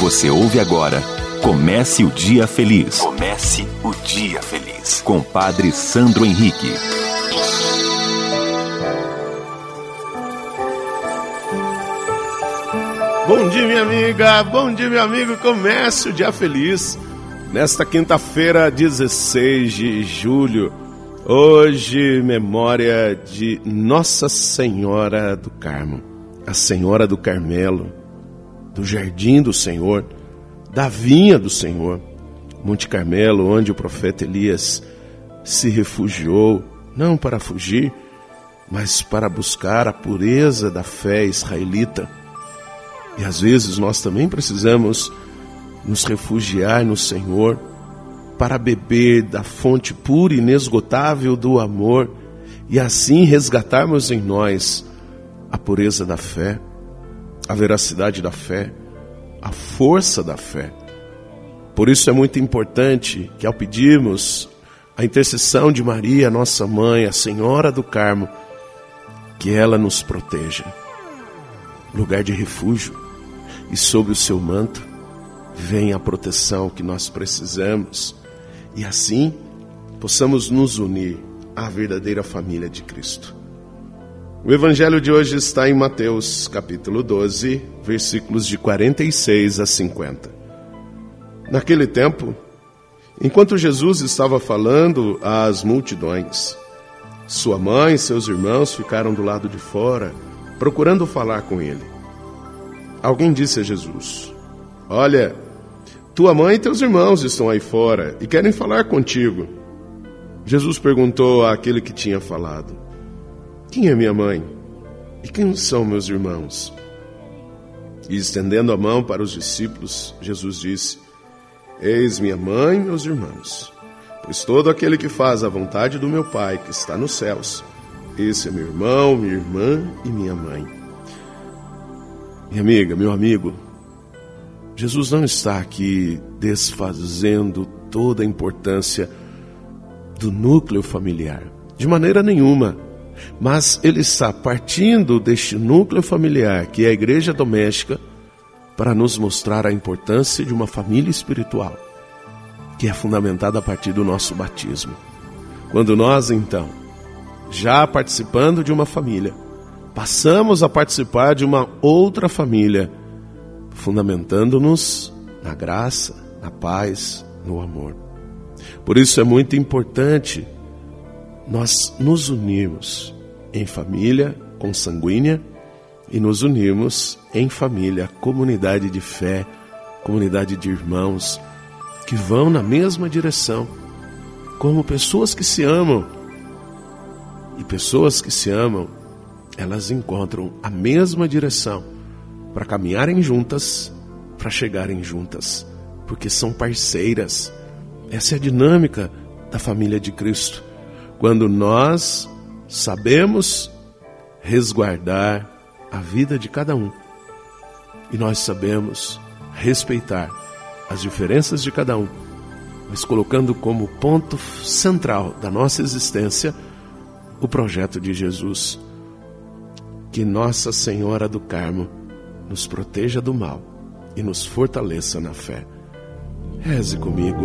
Você ouve agora Comece o Dia Feliz. Comece o Dia Feliz. Com Padre Sandro Henrique. Bom dia, minha amiga. Bom dia, meu amigo. Comece o Dia Feliz. Nesta quinta-feira, 16 de julho. Hoje, memória de Nossa Senhora do Carmo, a Senhora do Carmelo, do Jardim do Senhor da vinha do Senhor. Monte Carmelo, onde o profeta Elias se refugiou, não para fugir, mas para buscar a pureza da fé israelita. E às vezes nós também precisamos nos refugiar no Senhor para beber da fonte pura e inesgotável do amor e assim resgatarmos em nós a pureza da fé, a veracidade da fé a força da fé. Por isso é muito importante que, ao pedirmos a intercessão de Maria, nossa mãe, a Senhora do Carmo, que ela nos proteja, lugar de refúgio, e sob o seu manto vem a proteção que nós precisamos, e assim possamos nos unir à verdadeira família de Cristo. O evangelho de hoje está em Mateus, capítulo 12, versículos de 46 a 50. Naquele tempo, enquanto Jesus estava falando às multidões, sua mãe e seus irmãos ficaram do lado de fora, procurando falar com ele. Alguém disse a Jesus: Olha, tua mãe e teus irmãos estão aí fora e querem falar contigo. Jesus perguntou àquele que tinha falado: quem é minha mãe? E quem são meus irmãos? E estendendo a mão para os discípulos, Jesus disse: Eis minha mãe e meus irmãos. Pois todo aquele que faz a vontade do meu Pai que está nos céus, esse é meu irmão, minha irmã e minha mãe. Minha amiga, meu amigo, Jesus não está aqui desfazendo toda a importância do núcleo familiar. De maneira nenhuma. Mas ele está partindo deste núcleo familiar, que é a igreja doméstica, para nos mostrar a importância de uma família espiritual, que é fundamentada a partir do nosso batismo. Quando nós, então, já participando de uma família, passamos a participar de uma outra família, fundamentando-nos na graça, na paz, no amor. Por isso é muito importante nós nos unirmos em família consanguínea e nos unirmos em família, comunidade de fé, comunidade de irmãos que vão na mesma direção, como pessoas que se amam. E pessoas que se amam, elas encontram a mesma direção para caminharem juntas, para chegarem juntas, porque são parceiras. Essa é a dinâmica da família de Cristo. Quando nós sabemos resguardar a vida de cada um e nós sabemos respeitar as diferenças de cada um, mas colocando como ponto central da nossa existência o projeto de Jesus. Que Nossa Senhora do Carmo nos proteja do mal e nos fortaleça na fé. Reze comigo.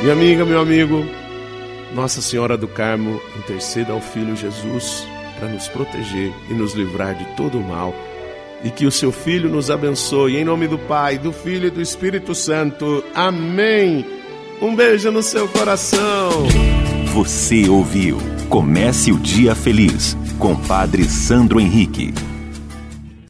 Minha amiga, meu amigo, Nossa Senhora do Carmo interceda ao Filho Jesus para nos proteger e nos livrar de todo o mal. E que o seu Filho nos abençoe, em nome do Pai, do Filho e do Espírito Santo. Amém. Um beijo no seu coração. Você ouviu Comece o Dia Feliz com Padre Sandro Henrique.